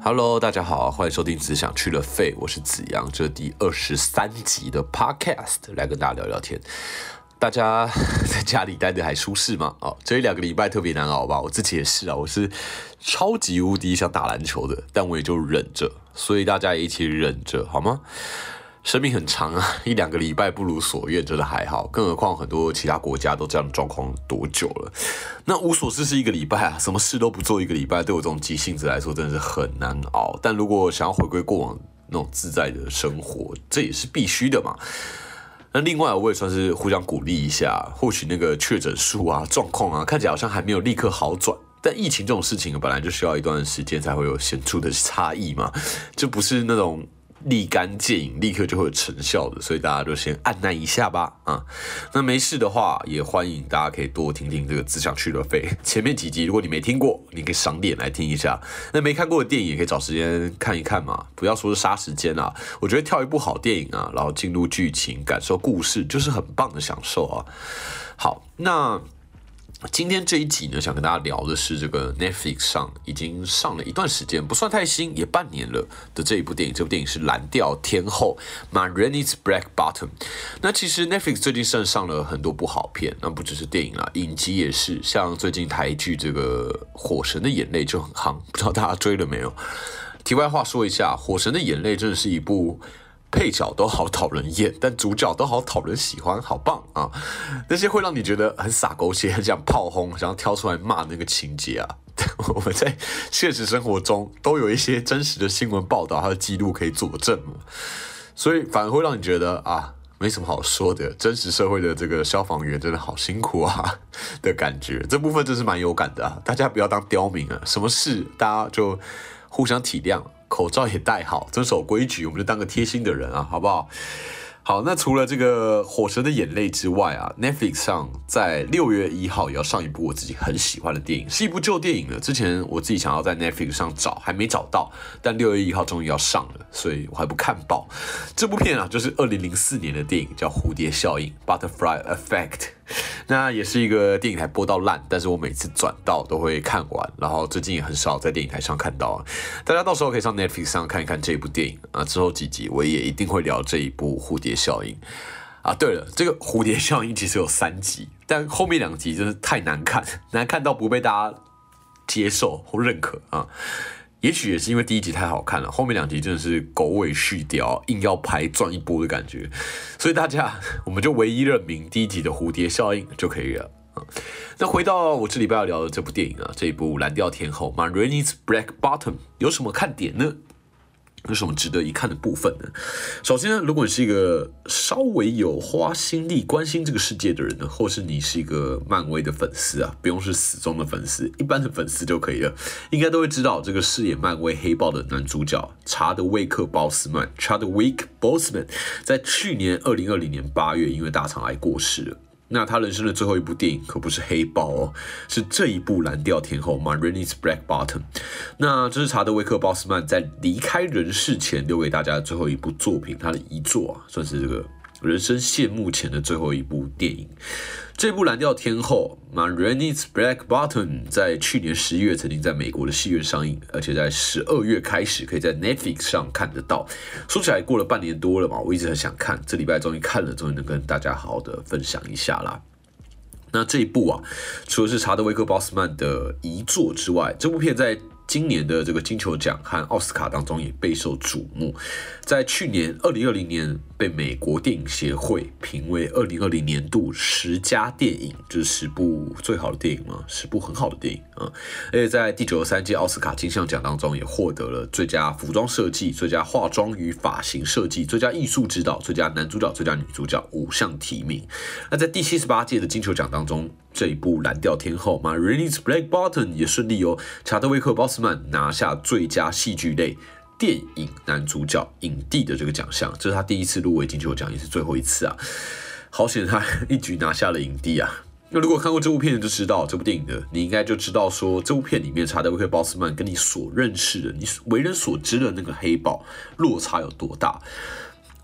Hello，大家好，欢迎收听《只想去了肺》，我是子阳，这第二十三集的 Podcast，来跟大家聊聊天。大家在家里待的还舒适吗？哦，这一两个礼拜特别难熬吧？我自己也是啊，我是超级无敌想打篮球的，但我也就忍着，所以大家一起忍着好吗？生命很长啊，一两个礼拜不如所愿，真的还好。更何况很多其他国家都这样的状况多久了？那无所事事一个礼拜啊，什么事都不做一个礼拜，对我这种急性子来说真的是很难熬。但如果想要回归过往那种自在的生活，这也是必须的嘛。那另外我也算是互相鼓励一下，或许那个确诊数啊、状况啊，看起来好像还没有立刻好转。但疫情这种事情本来就需要一段时间才会有显著的差异嘛，就不是那种。立竿见影，立刻就会有成效的，所以大家就先按耐一下吧。啊，那没事的话，也欢迎大家可以多听听这个《只想去了飞》前面几集，如果你没听过，你可以赏点来听一下。那没看过的电影也可以找时间看一看嘛，不要说是杀时间啊。我觉得跳一部好电影啊，然后进入剧情，感受故事，就是很棒的享受啊。好，那。今天这一集呢，想跟大家聊的是这个 Netflix 上已经上了一段时间，不算太新，也半年了的这一部电影。这部电影是《蓝调天后》（Ma Rainey's Black Bottom）。那其实 Netflix 最近上上了很多部好片，那不只是电影啦，影集也是。像最近台剧这个《火神的眼泪》就很夯，不知道大家追了没有？题外话说一下，《火神的眼泪》真的是一部。配角都好讨人厌，但主角都好讨人喜欢，好棒啊！那些会让你觉得很洒狗血、很想炮轰、想要挑出来骂那个情节啊，我们在现实生活中都有一些真实的新闻报道还有记录可以佐证所以反而会让你觉得啊，没什么好说的。真实社会的这个消防员真的好辛苦啊 的感觉，这部分真是蛮有感的啊！大家不要当刁民啊，什么事大家就互相体谅。口罩也戴好，遵守规矩，我们就当个贴心的人啊，好不好？好，那除了这个《火神的眼泪》之外啊，Netflix 上在六月一号也要上一部我自己很喜欢的电影，是一部旧电影了。之前我自己想要在 Netflix 上找，还没找到，但六月一号终于要上了，所以我还不看报。这部片啊，就是二零零四年的电影，叫《蝴蝶效应》（Butterfly Effect）。那也是一个电影台播到烂，但是我每次转到都会看完，然后最近也很少在电影台上看到啊。大家到时候可以上 Netflix 上看一看这一部电影啊，之后几集我也一定会聊这一部蝴蝶效应啊。对了，这个蝴蝶效应其实有三集，但后面两集真是太难看，难看到不被大家接受或认可啊。也许也是因为第一集太好看了，后面两集真的是狗尾续貂，硬要拍赚一波的感觉，所以大家我们就唯一认明第一集的蝴蝶效应就可以了啊。那回到我这礼拜要聊的这部电影啊，这一部《蓝调天后》（Ma Rainey's Black Bottom） 有什么看点呢？有什么值得一看的部分呢？首先呢，如果你是一个稍微有花心力关心这个世界的人呢，或是你是一个漫威的粉丝啊，不用是死忠的粉丝，一般的粉丝就可以了，应该都会知道这个饰演漫威黑豹的男主角查德威克·鲍斯曼 （Chadwick Boseman） 在去年二零二零年八月因为大肠癌过世了。那他人生的最后一部电影可不是黑豹哦，是这一部蓝调天后 m a r i n e s Black Bottom。那这是查德威克·鲍斯曼在离开人世前留给大家的最后一部作品，他的遗作啊，算是这个。人生谢幕前的最后一部电影，这部《蓝调天后》《m a r a n e s Black Bottom》在去年十一月曾经在美国的戏院上映，而且在十二月开始可以在 Netflix 上看得到。说起来过了半年多了嘛，我一直很想看，这礼拜终于看了，终于能跟大家好好的分享一下啦。那这一部啊，除了是查德威克·鲍斯曼的遗作之外，这部片在今年的这个金球奖和奥斯卡当中也备受瞩目，在去年二零二零年被美国电影协会评为二零二零年度十佳电影，就是十部最好的电影嘛，十部很好的电影啊！而且在第九十三届奥斯卡金像奖当中也获得了最佳服装设计、最佳化妆与发型设计、最佳艺术指导、最佳男主角、最佳女主角五项提名。那在第七十八届的金球奖当中，这一部《蓝调天后》嘛 r e n e s Black Bottom 也顺利由查德威克·鲍斯曼拿下最佳戏剧类电影男主角影帝的这个奖项，这是他第一次入围金球奖，也是最后一次啊！好险他一举拿下了影帝啊！那如果看过这部片就知道这部电影的，你应该就知道说这部片里面查德威克·鲍斯曼跟你所认识的、你为人所知的那个黑豹落差有多大。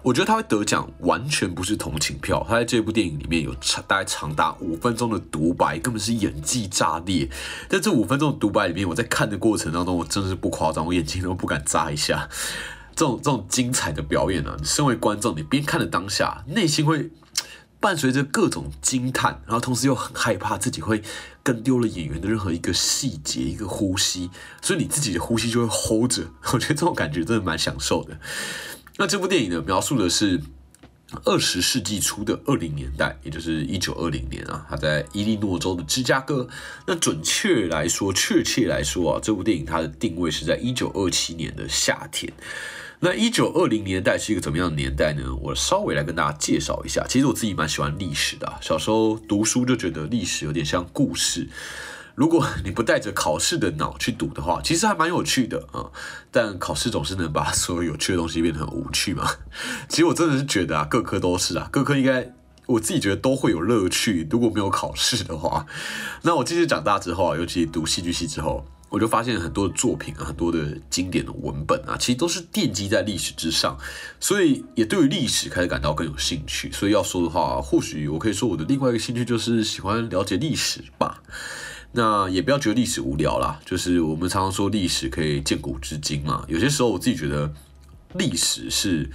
我觉得他会得奖完全不是同情票，他在这部电影里面有长大概长达五分钟的独白，根本是演技炸裂。在这五分钟独白里面，我在看的过程当中，我真的是不夸张，我眼睛都不敢眨一下。这种这种精彩的表演啊，你身为观众，你边看的当下，内心会伴随着各种惊叹，然后同时又很害怕自己会跟丢了演员的任何一个细节、一个呼吸，所以你自己的呼吸就会 hold 着。我觉得这种感觉真的蛮享受的。那这部电影呢，描述的是二十世纪初的二零年代，也就是一九二零年啊，他在伊利诺州的芝加哥。那准确来说，确切来说啊，这部电影它的定位是在一九二七年的夏天。那一九二零年代是一个怎么样的年代呢？我稍微来跟大家介绍一下。其实我自己蛮喜欢历史的，小时候读书就觉得历史有点像故事。如果你不带着考试的脑去读的话，其实还蛮有趣的啊。但考试总是能把所有有趣的东西变得很无趣嘛。其实我真的是觉得啊，各科都是啊，各科应该我自己觉得都会有乐趣。如果没有考试的话，那我渐渐长大之后啊，尤其读戏剧系之后，我就发现很多的作品啊，很多的经典的文本啊，其实都是奠基在历史之上，所以也对于历史开始感到更有兴趣。所以要说的话，或许我可以说我的另外一个兴趣就是喜欢了解历史吧。那也不要觉得历史无聊啦，就是我们常常说历史可以见古知今嘛。有些时候我自己觉得历史是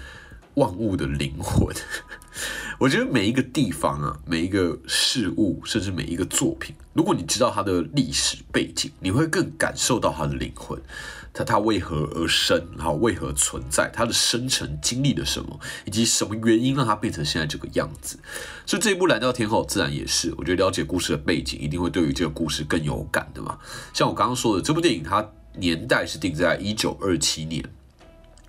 万物的灵魂。我觉得每一个地方啊，每一个事物，甚至每一个作品，如果你知道它的历史背景，你会更感受到它的灵魂。它它为何而生，然后为何存在，它的生成经历了什么，以及什么原因让它变成现在这个样子。所以这一部《蓝调天后》自然也是，我觉得了解故事的背景，一定会对于这个故事更有感的嘛。像我刚刚说的，这部电影它年代是定在一九二七年，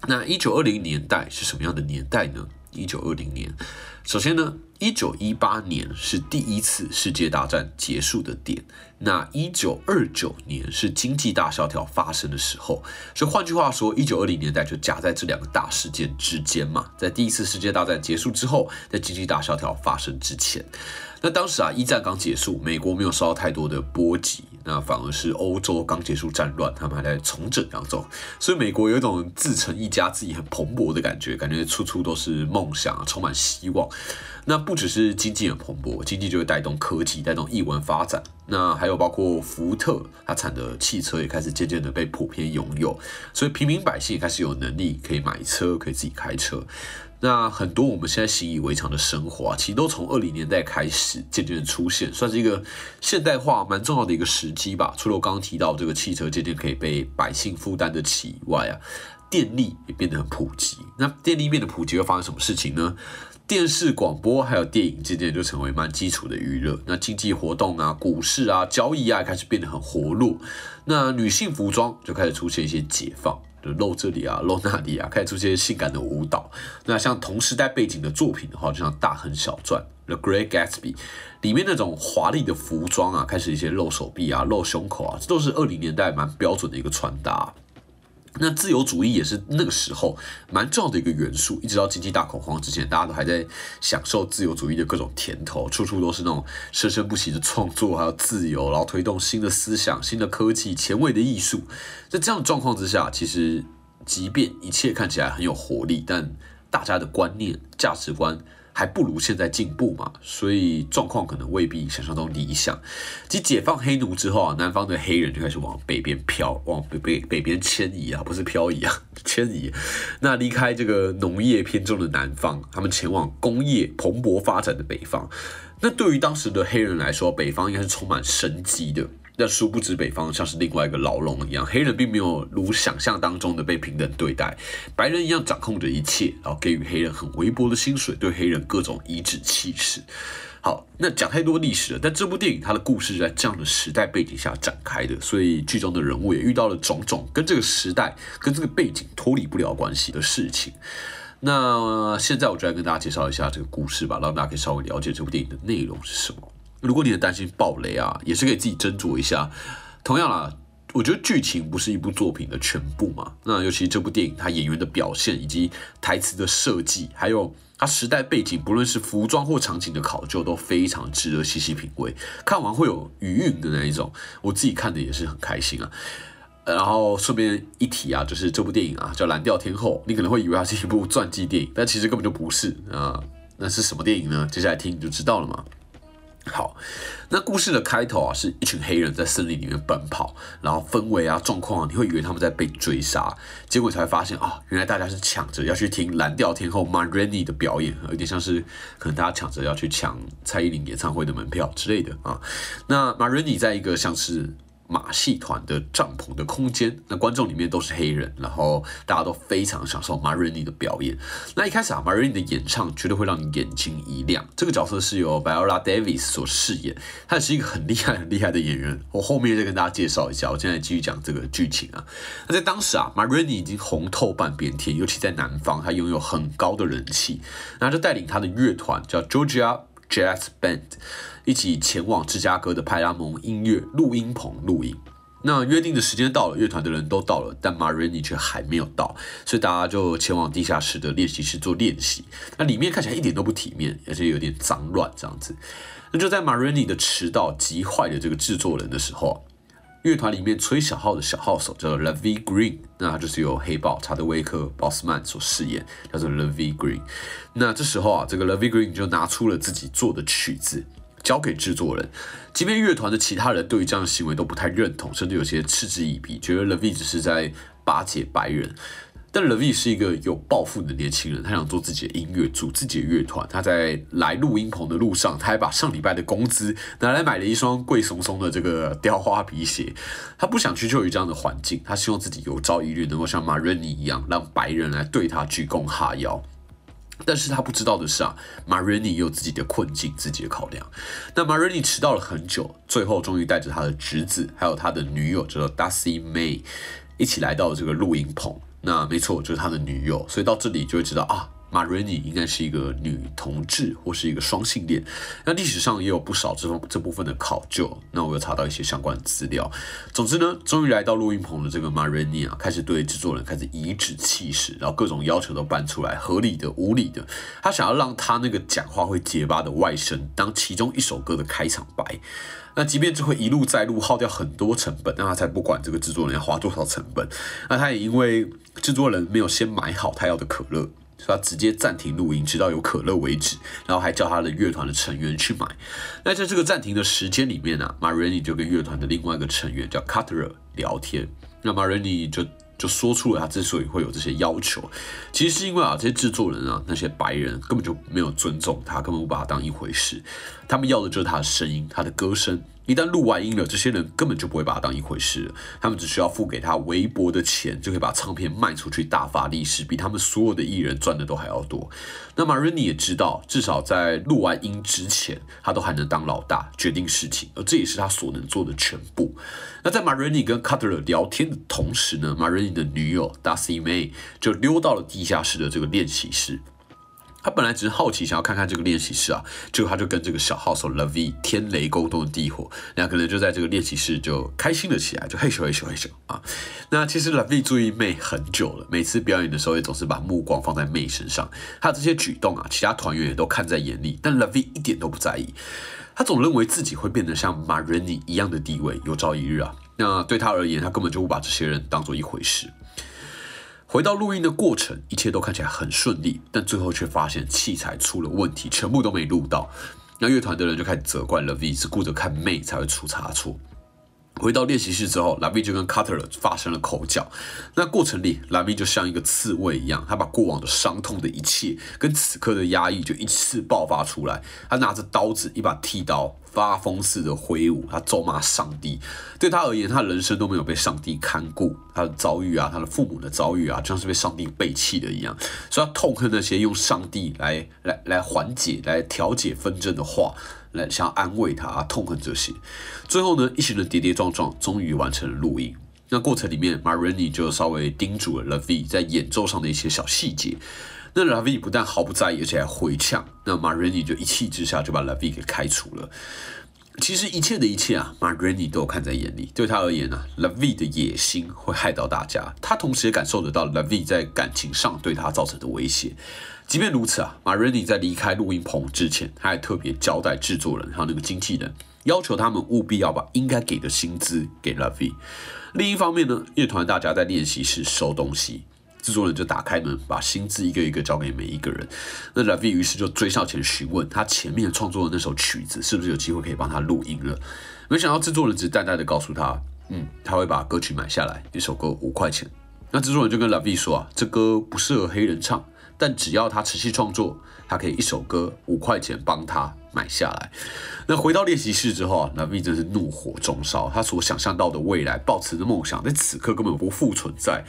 那一九二零年代是什么样的年代呢？一九二零年，首先呢。一九一八年是第一次世界大战结束的点，那一九二九年是经济大萧条发生的时候，所以换句话说，一九二零年代就夹在这两个大事件之间嘛，在第一次世界大战结束之后，在经济大萧条发生之前，那当时啊，一战刚结束，美国没有受到太多的波及，那反而是欧洲刚结束战乱，他们还在重整当中，所以美国有一种自成一家、自己很蓬勃的感觉，感觉处处都是梦想，充满希望。那不只是经济很蓬勃，经济就会带动科技，带动译文发展。那还有包括福特，它产的汽车也开始渐渐的被普遍拥有，所以平民百姓也开始有能力可以买车，可以自己开车。那很多我们现在习以为常的生活啊，其实都从二零年代开始渐渐的出现，算是一个现代化蛮重要的一个时机吧。除了我刚刚提到这个汽车渐渐可以被百姓负担得起以外啊，电力也变得很普及。那电力变得普及会发生什么事情呢？电视、广播还有电影渐渐就成为蛮基础的娱乐。那经济活动啊、股市啊、交易啊开始变得很活络。那女性服装就开始出现一些解放，露这里啊、露那里啊，开始出现性感的舞蹈。那像同时代背景的作品的话，就像《大亨小传》《The Great Gatsby》里面那种华丽的服装啊，开始一些露手臂啊、露胸口啊，这都是二零年代蛮标准的一个穿搭。那自由主义也是那个时候蛮重要的一个元素，一直到经济大恐慌之前，大家都还在享受自由主义的各种甜头，处处都是那种生生不息的创作，还有自由，然后推动新的思想、新的科技、前卫的艺术。在这样的状况之下，其实即便一切看起来很有活力，但大家的观念、价值观。还不如现在进步嘛，所以状况可能未必想象中理想。即解放黑奴之后啊，南方的黑人就开始往北边飘，往北北北边迁移啊，不是漂移啊，迁移。那离开这个农业偏重的南方，他们前往工业蓬勃发展的北方。那对于当时的黑人来说，北方应该是充满生机的。但殊不知，北方像是另外一个牢笼一样，黑人并没有如想象当中的被平等对待，白人一样掌控着一切，然后给予黑人很微薄的薪水，对黑人各种颐指气使。好，那讲太多历史了，但这部电影它的故事是在这样的时代背景下展开的，所以剧中的人物也遇到了种种跟这个时代、跟这个背景脱离不了关系的事情。那现在我就来跟大家介绍一下这个故事吧，让大家可以稍微了解这部电影的内容是什么。如果你很担心暴雷啊，也是可以自己斟酌一下。同样啦，我觉得剧情不是一部作品的全部嘛。那尤其这部电影，它演员的表现以及台词的设计，还有它时代背景，不论是服装或场景的考究，都非常值得细细品味。看完会有余韵的那一种，我自己看的也是很开心啊。然后顺便一提啊，就是这部电影啊叫《蓝调天后》，你可能会以为它是一部传记电影，但其实根本就不是啊。那是什么电影呢？接下来听你就知道了嘛。好，那故事的开头啊，是一群黑人在森林里面奔跑，然后氛围啊、状况啊，你会以为他们在被追杀，结果才发现啊，原来大家是抢着要去听蓝调天后 m a r a n i 的表演，有点像是可能大家抢着要去抢蔡依林演唱会的门票之类的啊。那 m a r a n i 在一个像是。马戏团的帐篷的空间，那观众里面都是黑人，然后大家都非常享受 Marini 的表演。那一开始啊，Marini 的演唱绝对会让你眼睛一亮。这个角色是由 Viola Davis 所饰演，她也是一个很厉害、很厉害的演员。我后面再跟大家介绍一下。我现在继续讲这个剧情啊。那在当时啊，Marini 已经红透半边天，尤其在南方，她拥有很高的人气。那就带领他的乐团叫 Georgia Jazz Band。一起前往芝加哥的派拉蒙音乐录音棚录音。那约定的时间到了，乐团的人都到了，但 Marini 却还没有到，所以大家就前往地下室的练习室做练习。那里面看起来一点都不体面，而且有点脏乱这样子。那就在 Marini 的迟到急坏的这个制作人的时候，乐团里面吹小号的小号手叫做 Levy Green，那他就是由黑豹查德威克鲍斯曼所饰演，叫做 Levy Green。那这时候啊，这个 Levy Green 就拿出了自己做的曲子。交给制作人，即便乐团的其他人对于这样的行为都不太认同，甚至有些嗤之以鼻，觉得 Levi 只是在巴结白人。但 Levi 是一个有抱负的年轻人，他想做自己的音乐，组自己的乐团。他在来录音棚的路上，他还把上礼拜的工资拿来买了一双贵松松的这个雕花皮鞋。他不想屈就于这样的环境，他希望自己有朝一日能够像 Marini 一样，让白人来对他鞠躬哈腰。但是他不知道的是啊，Marini 有自己的困境，自己的考量。那 Marini 迟到了很久，最后终于带着他的侄子，还有他的女友，叫做 Dusty May，一起来到这个录音棚。那没错，就是他的女友。所以到这里就会知道啊。马瑞尼应该是一个女同志或是一个双性恋，那历史上也有不少这方这部分的考究，那我有查到一些相关资料。总之呢，终于来到录音棚的这个马瑞尼啊，开始对制作人开始颐指气使，然后各种要求都搬出来，合理的、无理的，他想要让他那个讲话会结巴的外甥当其中一首歌的开场白。那即便这会一路再录，耗掉很多成本，那他才不管这个制作人要花多少成本。那他也因为制作人没有先买好他要的可乐。他直接暂停录音，直到有可乐为止，然后还叫他的乐团的成员去买。那在这个暂停的时间里面呢，Marini 就跟乐团的另外一个成员叫 cuter 聊天。那 Marini 就就说出了他之所以会有这些要求，其实是因为啊，这些制作人啊，那些白人根本就没有尊重他，根本不把他当一回事。他们要的就是他的声音，他的歌声。一旦录完音了，这些人根本就不会把它当一回事。他们只需要付给他微薄的钱，就可以把唱片卖出去，大发利市，比他们所有的艺人赚的都还要多。那 Marini 也知道，至少在录完音之前，他都还能当老大，决定事情，而这也是他所能做的全部。那在 Marini 跟 Cutler 聊天的同时呢，Marini 的女友 Darcy May 就溜到了地下室的这个练习室。他本来只是好奇，想要看看这个练习室啊，结果他就跟这个小号手 Lavi 天雷勾动地火，两个人就在这个练习室就开心了起来，就嘿咻嘿咻嘿咻啊。那其实 Lavi 注意妹很久了，每次表演的时候也总是把目光放在妹身上，他这些举动啊，其他团员也都看在眼里，但 Lavi 一点都不在意，他总认为自己会变得像 Marini 一样的地位，有朝一日啊。那对他而言，他根本就不把这些人当做一回事。回到录音的过程，一切都看起来很顺利，但最后却发现器材出了问题，全部都没录到。那乐团的人就开始责怪 Levi，是顾着看妹才会出差错。回到练习室之后，Lavi 就跟 Cutler 发生了口角。那过程里，Lavi 就像一个刺猬一样，他把过往的伤痛的一切跟此刻的压抑就一次爆发出来。他拿着刀子，一把剃刀。发疯似的挥舞，他咒骂上帝。对他而言，他人生都没有被上帝看顾，他的遭遇啊，他的父母的遭遇啊，就像是被上帝背弃的一样。所以，他痛恨那些用上帝来来来缓解、来调解纷争的话，来想要安慰他啊，痛恨这些。最后呢，一行人跌跌撞撞，终于完成了录音。那过程里面，Marini 就稍微叮嘱了 Lavi 在演奏上的一些小细节。那 Lavi 不但毫不在意，而且还回呛。那 Marini 就一气之下就把 Lavi 给开除了。其实一切的一切啊，Marini 都有看在眼里。对他而言呢，Lavi 的野心会害到大家。他同时也感受得到 Lavi 在感情上对他造成的威胁。即便如此啊马瑞尼在离开录音棚之前，他还特别交代制作人还有那个经纪人，要求他们务必要把应该给的薪资给 Lavi。另一方面呢，乐团大家在练习室收东西，制作人就打开门，把薪资一个一个交给每一个人。那 Lavi 于是就追上前询问他前面创作的那首曲子是不是有机会可以帮他录音了。没想到制作人只淡淡的告诉他，嗯，他会把歌曲买下来，一首歌五块钱。那制作人就跟 Lavi 说啊，这歌不适合黑人唱，但只要他持续创作，他可以一首歌五块钱帮他。买下来。那回到练习室之后啊，那 V 真是怒火中烧。他所想象到的未来，抱持的梦想，在此刻根本不复存在。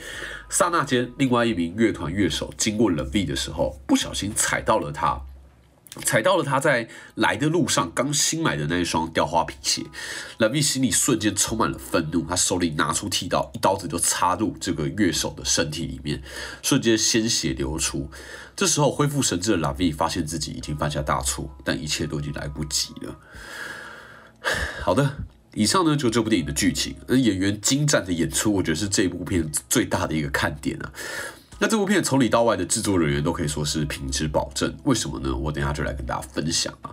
刹那间，另外一名乐团乐手经过了 V 的时候，不小心踩到了他。踩到了他在来的路上刚新买的那一双雕花皮鞋，蓝 V 心里瞬间充满了愤怒，他手里拿出剃刀，一刀子就插入这个乐手的身体里面，瞬间鲜血流出。这时候恢复神智的蓝 V 发现自己已经犯下大错，但一切都已经来不及了。好的，以上呢就这部电影的剧情，而演员精湛的演出，我觉得是这部片最大的一个看点啊。那这部片从里到外的制作人员都可以说是品质保证，为什么呢？我等下就来跟大家分享啊。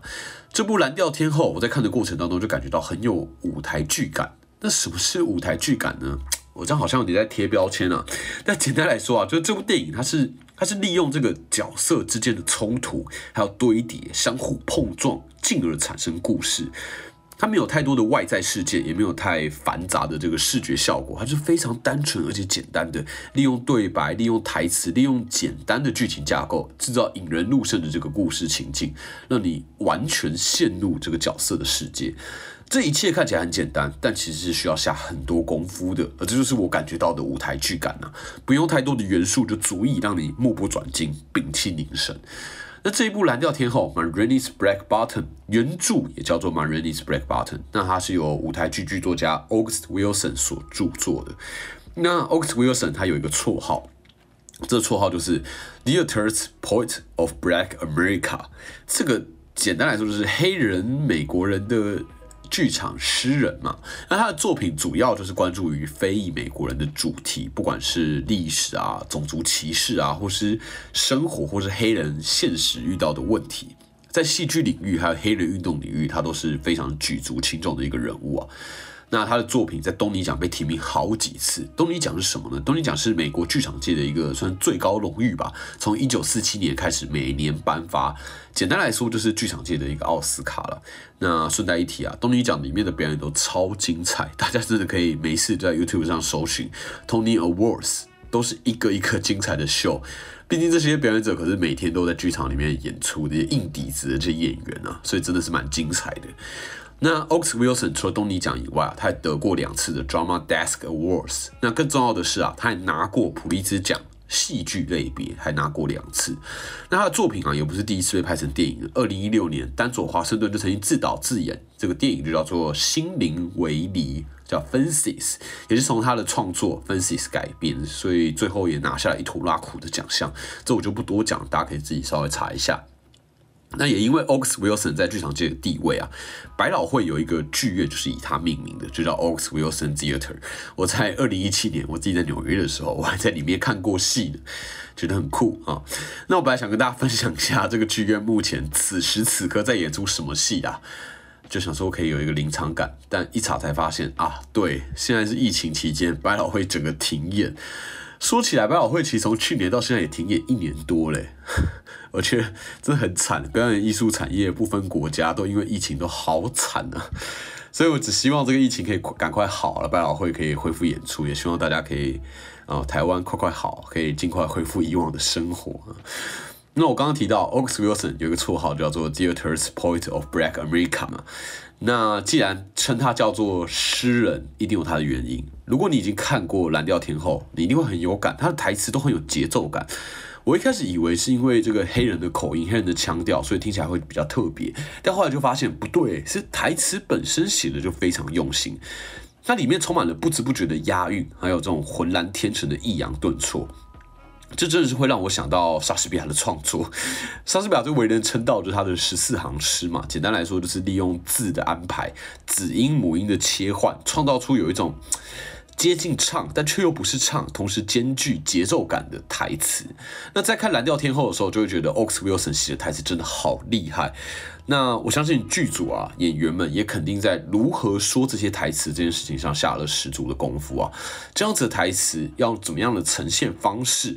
这部《蓝调天后》，我在看的过程当中就感觉到很有舞台剧感。那什么是舞台剧感呢？我这样好像有点在贴标签啊。但简单来说啊，就是这部电影它是它是利用这个角色之间的冲突，还有堆叠、相互碰撞，进而产生故事。它没有太多的外在事件，也没有太繁杂的这个视觉效果，它是非常单纯而且简单的，利用对白、利用台词、利用简单的剧情架构，制造引人入胜的这个故事情境，让你完全陷入这个角色的世界。这一切看起来很简单，但其实是需要下很多功夫的，而这就是我感觉到的舞台剧感呐，不用太多的元素就足以让你目不转睛、屏气凝神。那这一部《蓝调天后》（Marini's Black Button） 原著也叫做《Marini's Black Button》，那它是由舞台剧剧作家 August Wilson 所著作的。那 August Wilson 他有一个绰号，这绰号就是 Theater's Poet of Black America。这个简单来说就是黑人美国人的。剧场诗人嘛，那他的作品主要就是关注于非裔美国人的主题，不管是历史啊、种族歧视啊，或是生活，或是黑人现实遇到的问题，在戏剧领域还有黑人运动领域，他都是非常举足轻重的一个人物啊。那他的作品在东尼奖被提名好几次。东尼奖是什么呢？东尼奖是美国剧场界的一个算最高荣誉吧。从一九四七年开始，每年颁发。简单来说，就是剧场界的一个奥斯卡了。那顺带一提啊，东尼奖里面的表演都超精彩，大家真的可以没事就在 YouTube 上搜寻 Tony Awards，都是一个一个精彩的秀。毕竟这些表演者可是每天都在剧场里面演出的硬底子的这些演员啊，所以真的是蛮精彩的。那 Ox Wilson 除了东尼奖以外啊，他还得过两次的 Drama Desk Awards。那更重要的是啊，他还拿过普利兹奖戏剧类别，还拿过两次。那他的作品啊，也不是第一次被拍成电影。二零一六年，丹佐华盛顿就曾经自导自演这个电影，就叫做《心灵为离》，叫 Fences，也是从他的创作 Fences 改编，所以最后也拿下了一头拉苦的奖项。这我就不多讲，大家可以自己稍微查一下。那也因为 Ox Wilson 在剧场界的地位啊，百老汇有一个剧院就是以他命名的，就叫 Ox Wilson Theater。我在二零一七年我自己在纽约的时候，我还在里面看过戏呢，觉得很酷啊。那我本来想跟大家分享一下这个剧院目前此时此刻在演出什么戏啊，就想说可以有一个临场感，但一查才发现啊，对，现在是疫情期间，百老汇整个停演。说起来，百老汇其实从去年到现在也停演一年多嘞，而且真的很惨。表演艺术产业不分国家，都因为疫情都好惨啊。所以我只希望这个疫情可以赶快好了，百老汇可以恢复演出，也希望大家可以啊，台湾快快好，可以尽快恢复以往的生活。那我刚刚提到 Ox Wilson 有一个绰号叫做 Theater's Poet of Black America 嘛。那既然称他叫做诗人，一定有他的原因。如果你已经看过《蓝调天后》，你一定会很有感，他的台词都很有节奏感。我一开始以为是因为这个黑人的口音、黑人的腔调，所以听起来会比较特别。但后来就发现不对，是台词本身写的就非常用心，它里面充满了不知不觉的押韵，还有这种浑然天成的抑扬顿挫。这真的是会让我想到莎士比亚的创作。莎士比亚最为人称道就是他的十四行诗嘛。简单来说，就是利用字的安排、子音母音的切换，创造出有一种接近唱，但却又不是唱，同时兼具节奏感的台词。那在看《蓝调天后》的时候，就会觉得 Ox Wilson 写的台词真的好厉害。那我相信剧组啊，演员们也肯定在如何说这些台词这件事情上下了十足的功夫啊。这样子的台词要怎么样的呈现方式，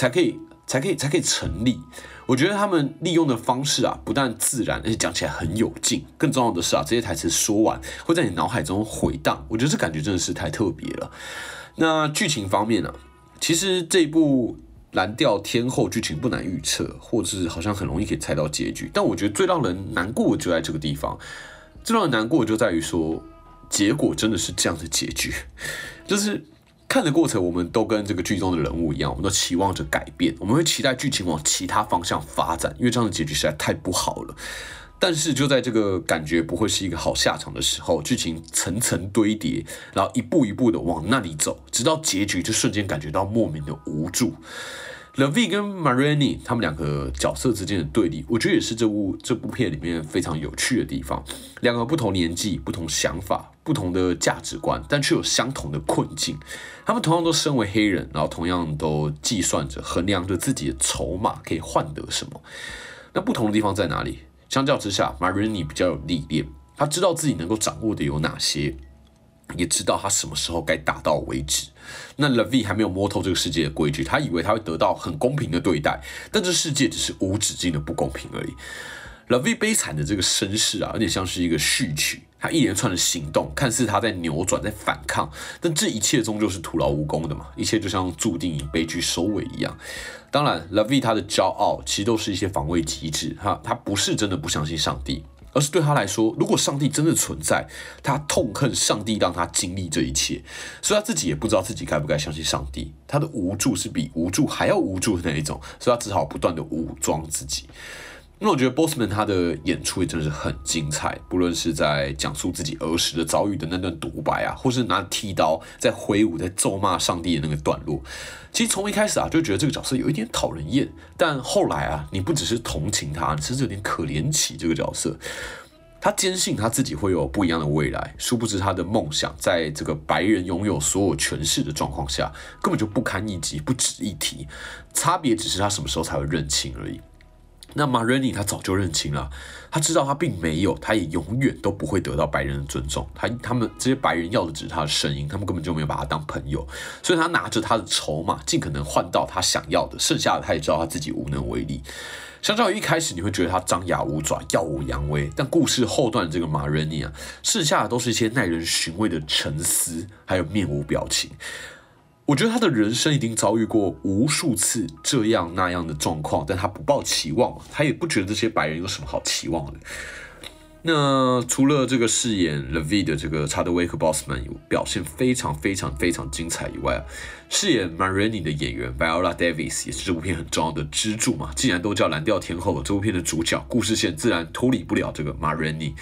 才可以才可以才可以成立？我觉得他们利用的方式啊，不但自然，而且讲起来很有劲。更重要的是啊，这些台词说完会在你脑海中回荡。我觉得这感觉真的是太特别了。那剧情方面呢？其实这部《蓝调天后》剧情不难预测，或者是好像很容易可以猜到结局。但我觉得最让人难过就在这个地方，最让人难过就在于说，结果真的是这样的结局，就是。看的过程，我们都跟这个剧中的人物一样，我们都期望着改变，我们会期待剧情往其他方向发展，因为这样的结局实在太不好了。但是就在这个感觉不会是一个好下场的时候，剧情层层堆叠，然后一步一步的往那里走，直到结局，就瞬间感觉到莫名的无助。l e v i 跟 Marini 他们两个角色之间的对立，我觉得也是这部这部片里面非常有趣的地方。两个不同年纪、不同想法、不同的价值观，但却有相同的困境。他们同样都身为黑人，然后同样都计算着、衡量着自己的筹码可以换得什么。那不同的地方在哪里？相较之下，Marini 比较有历练，他知道自己能够掌握的有哪些。也知道他什么时候该打到为止。那 l e v i 还没有摸透这个世界的规矩，他以为他会得到很公平的对待，但这世界只是无止境的不公平而已。l e v i 悲惨的这个身世啊，有点像是一个序曲，他一连串的行动看似他在扭转、在反抗，但这一切终究是徒劳无功的嘛，一切就像注定以悲剧收尾一样。当然 l e v i 他的骄傲其实都是一些防卫机制，哈，他不是真的不相信上帝。而是对他来说，如果上帝真的存在，他痛恨上帝让他经历这一切，所以他自己也不知道自己该不该相信上帝。他的无助是比无助还要无助的那一种，所以他只好不断的武装自己。那我觉得 Bossman 他的演出也真的是很精彩，不论是在讲述自己儿时的遭遇的那段独白啊，或是拿剃刀在挥舞、在咒骂上帝的那个段落，其实从一开始啊就觉得这个角色有一点讨人厌，但后来啊，你不只是同情他，你甚至有点可怜起这个角色。他坚信他自己会有不一样的未来，殊不知他的梦想在这个白人拥有所有权势的状况下，根本就不堪一击、不值一提，差别只是他什么时候才会认清而已。那马瑞尼他早就认清了，他知道他并没有，他也永远都不会得到白人的尊重。他他们这些白人要的只是他的声音，他们根本就没有把他当朋友。所以他拿着他的筹码，尽可能换到他想要的，剩下的他也知道他自己无能为力。相较于一开始你会觉得他张牙舞爪、耀武扬威，但故事后段这个马瑞尼啊，剩下的都是一些耐人寻味的沉思，还有面无表情。我觉得他的人生已经遭遇过无数次这样那样的状况，但他不抱期望，他也不觉得这些白人有什么好期望的。那除了这个饰演 l e v i 的这个查德威克· Bossman 表现非常非常非常精彩以外啊，饰演 Marini 的演员 Viola Davis 也是这部片很重要的支柱嘛。既然都叫蓝调天后，这部片的主角，故事线自然脱离不了这个 Marini。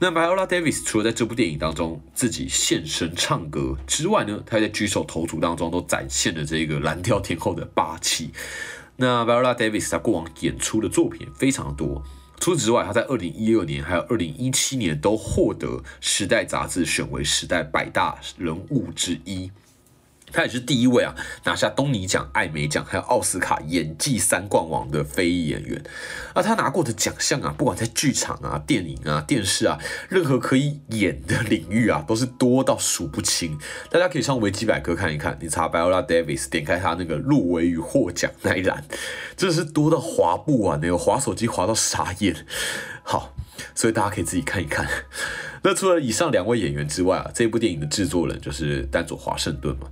那 Viola Davis 除了在这部电影当中自己现身唱歌之外呢，她在举手投足当中都展现了这个蓝调天后的霸气。那 Viola Davis 她过往演出的作品非常多。除此之外，他在二零一六年还有二零一七年都获得《时代》杂志选为时代百大人物之一。他也是第一位啊拿下东尼奖、艾美奖还有奥斯卡演技三冠王的非裔演员。而他拿过的奖项啊，不管在剧场啊、电影啊、电视啊，任何可以演的领域啊，都是多到数不清。大家可以上维基百科看一看，你查 Viola Davis，点开他那个入围与获奖那一栏，真的是多到划不完的，有划手机划到傻眼。好，所以大家可以自己看一看。那除了以上两位演员之外啊，这部电影的制作人就是丹佐华盛顿嘛。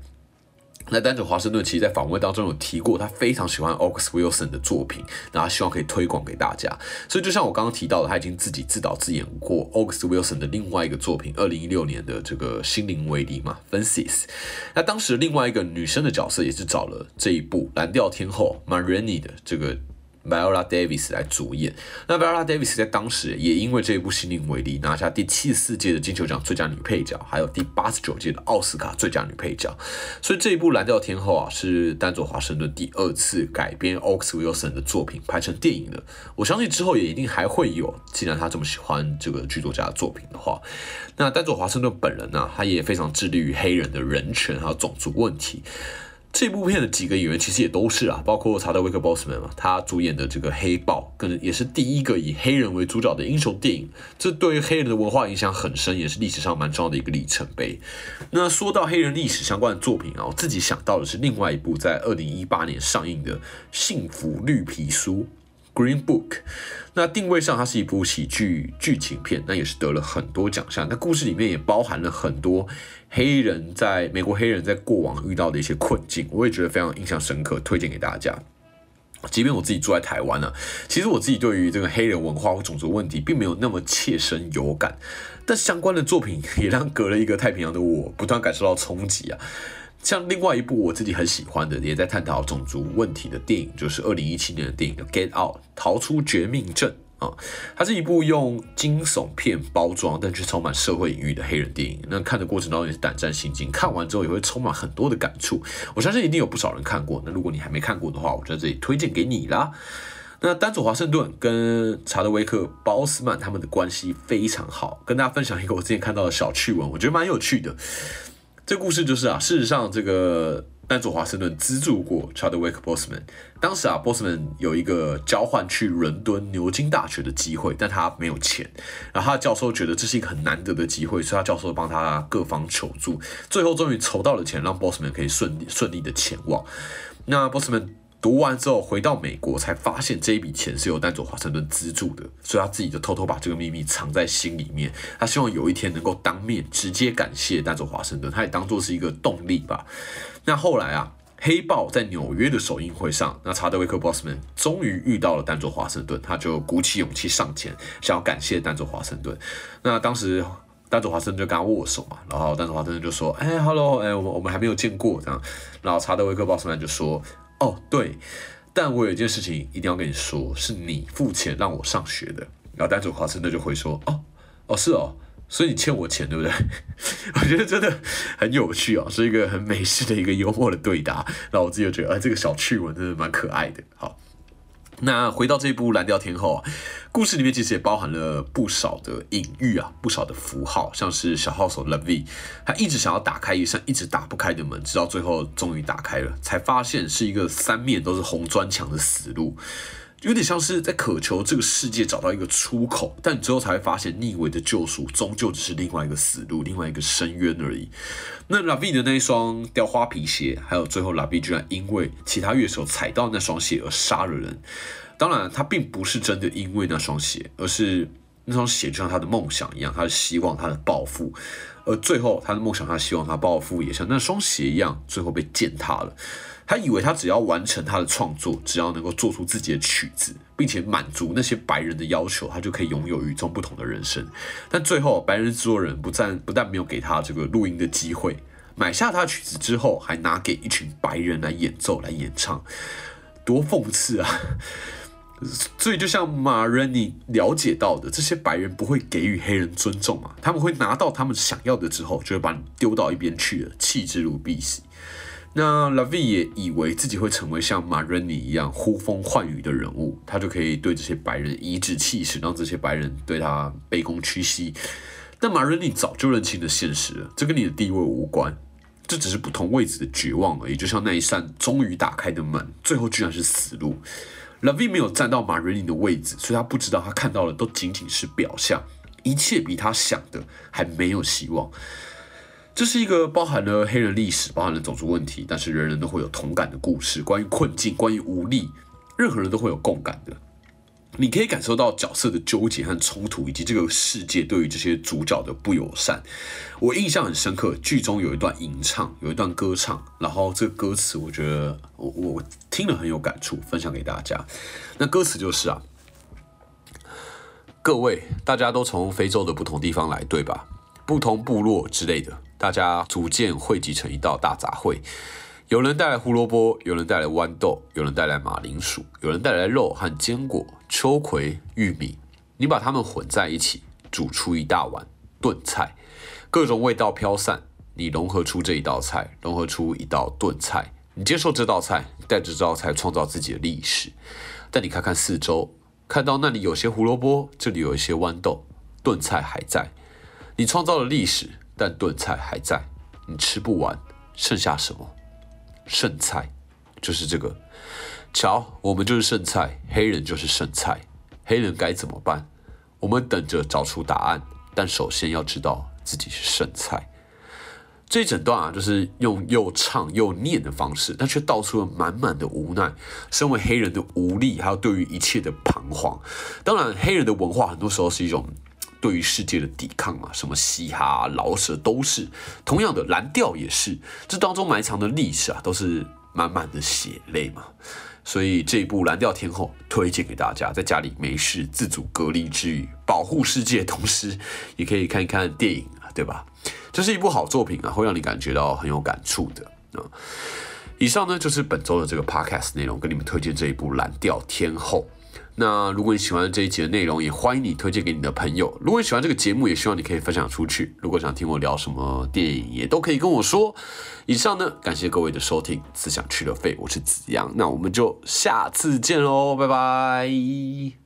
那丹佐华盛顿其实，在访问当中有提过，他非常喜欢 Ox Wilson 的作品，然后希望可以推广给大家。所以，就像我刚刚提到的，他已经自己自导自演过 Ox Wilson 的另外一个作品，二零一六年的这个《心灵威力》嘛 f e n c e s 那当时另外一个女生的角色，也是找了这一部蓝调天后 Marini 的这个 Viola Davis 来主演。那 Viola Davis 在当时也因为这一部《心灵为例》拿下第七十四届的金球奖最佳女配角，还有第八十九届的奥斯卡最佳女配角。所以这一部《蓝调天后》啊，是丹佐华盛顿第二次改编 Ox Wilson 的作品拍成电影了。我相信之后也一定还会有，既然他这么喜欢这个剧作家的作品的话。那丹佐华盛顿本人呢，他也非常致力于黑人的人权还有种族问题。这部片的几个演员其实也都是啊，包括查德威克·波斯曼嘛，他主演的这个《黑豹》，跟也是第一个以黑人为主角的英雄电影，这对于黑人的文化影响很深，也是历史上蛮重要的一个里程碑。那说到黑人历史相关的作品啊，我自己想到的是另外一部在二零一八年上映的《幸福绿皮书》。Green Book，那定位上它是一部喜剧剧情片，那也是得了很多奖项。那故事里面也包含了很多黑人在美国黑人在过往遇到的一些困境，我也觉得非常印象深刻，推荐给大家。即便我自己住在台湾呢，其实我自己对于这个黑人文化或种族问题并没有那么切身有感，但相关的作品也让隔了一个太平洋的我不断感受到冲击啊。像另外一部我自己很喜欢的，也在探讨种族问题的电影，就是二零一七年的电影《Get Out》逃出绝命镇啊。它是一部用惊悚片包装，但却充满社会隐喻的黑人电影。那看的过程当中也是胆战心惊，看完之后也会充满很多的感触。我相信一定有不少人看过。那如果你还没看过的话，我在这里推荐给你啦。那丹佐华盛顿跟查德威克·鲍斯曼他们的关系非常好，跟大家分享一个我之前看到的小趣闻，我觉得蛮有趣的。这故事就是啊，事实上，这个丹佐华盛顿资助过 Chadwick Bossman。当时啊，Bossman 有一个交换去伦敦牛津大学的机会，但他没有钱。然后他教授觉得这是一个很难得的机会，所以他教授帮他各方求助，最后终于筹到了钱，让 Bossman 可以顺利顺利的前往。那 Bossman。读完之后回到美国，才发现这一笔钱是由丹佐华盛顿资助的，所以他自己就偷偷把这个秘密藏在心里面。他希望有一天能够当面直接感谢丹佐华盛顿，他也当做是一个动力吧。那后来啊，黑豹在纽约的首映会上，那查德威克·波斯曼终于遇到了丹佐华盛顿，他就鼓起勇气上前，想要感谢丹佐华盛顿。那当时丹佐华盛顿就跟他握手嘛，然后丹佐华盛顿就说：“哎，hello，哎，我们我们还没有见过这样。”然后查德威克·波斯曼就说。哦，对，但我有一件事情一定要跟你说，是你付钱让我上学的。然后丹佐华盛顿就会说，哦，哦，是哦，所以你欠我钱，对不对？我觉得真的很有趣啊，是一个很美式的一个幽默的对答。然后我自己就觉得，哎，这个小趣闻真的蛮可爱的。好。那回到这一部《蓝调天后》啊，故事里面其实也包含了不少的隐喻啊，不少的符号，像是小号手 Lavi，他一直想要打开一扇一直打不开的门，直到最后终于打开了，才发现是一个三面都是红砖墙的死路。有点像是在渴求这个世界找到一个出口，但之后才会发现，逆位的救赎终究只是另外一个死路，另外一个深渊而已。那拉比的那一双雕花皮鞋，还有最后拉比居然因为其他乐手踩到那双鞋而杀了人。当然，他并不是真的因为那双鞋，而是那双鞋就像他的梦想一样，他的希望，他的抱负。而最后，他的梦想，他希望，他抱负也像那双鞋一样，最后被践踏了。他以为他只要完成他的创作，只要能够做出自己的曲子，并且满足那些白人的要求，他就可以拥有与众不同的人生。但最后，白人制作人不但不但没有给他这个录音的机会，买下他曲子之后，还拿给一群白人来演奏、来演唱，多讽刺啊！所以，就像马仁尼了解到的，这些白人不会给予黑人尊重嘛？他们会拿到他们想要的之后，就会把你丢到一边去了，弃之如敝屣。那 Lavi 也以为自己会成为像马瑞尼一样呼风唤雨的人物，他就可以对这些白人颐指气使，让这些白人对他卑躬屈膝。但马瑞尼早就认清了现实了，这跟你的地位无关，这只是不同位置的绝望而已。就像那一扇终于打开的门，最后居然是死路。Lavi 没有站到马瑞尼的位置，所以他不知道他看到的都仅仅是表象，一切比他想的还没有希望。这是一个包含了黑人历史、包含了种族问题，但是人人都会有同感的故事。关于困境，关于无力，任何人都会有共感的。你可以感受到角色的纠结和冲突，以及这个世界对于这些主角的不友善。我印象很深刻，剧中有一段吟唱，有一段歌唱，然后这个歌词，我觉得我我听了很有感触，分享给大家。那歌词就是啊，各位大家都从非洲的不同地方来，对吧？不同部落之类的。大家逐渐汇集成一道大杂烩，有人带来胡萝卜，有人带来豌豆，有人带来马铃薯，有人带来肉和坚果、秋葵、玉米。你把它们混在一起，煮出一大碗炖菜，各种味道飘散。你融合出这一道菜，融合出一道炖菜。你接受这道菜，带着这道菜创造自己的历史。但你看看四周，看到那里有些胡萝卜，这里有一些豌豆，炖菜还在。你创造了历史，但炖菜还在。你吃不完，剩下什么？剩菜，就是这个。瞧，我们就是剩菜，黑人就是剩菜。黑人该怎么办？我们等着找出答案，但首先要知道自己是剩菜。这一整段啊，就是用又唱又念的方式，但却道出了满满的无奈，身为黑人的无力，还有对于一切的彷徨。当然，黑人的文化很多时候是一种对于世界的抵抗嘛，什么嘻哈、饶舌都是。同样的，蓝调也是。这当中埋藏的历史啊，都是满满的血泪嘛。所以这一部《蓝调天后》推荐给大家，在家里没事自主隔离之余，保护世界，同时也可以看一看电影啊，对吧？这是一部好作品啊，会让你感觉到很有感触的啊。以上呢就是本周的这个 podcast 内容，跟你们推荐这一部《蓝调天后》。那如果你喜欢这一集的内容，也欢迎你推荐给你的朋友。如果你喜欢这个节目，也希望你可以分享出去。如果想听我聊什么电影，也都可以跟我说。以上呢，感谢各位的收听，思想去了肺，我是子阳，那我们就下次见喽，拜拜。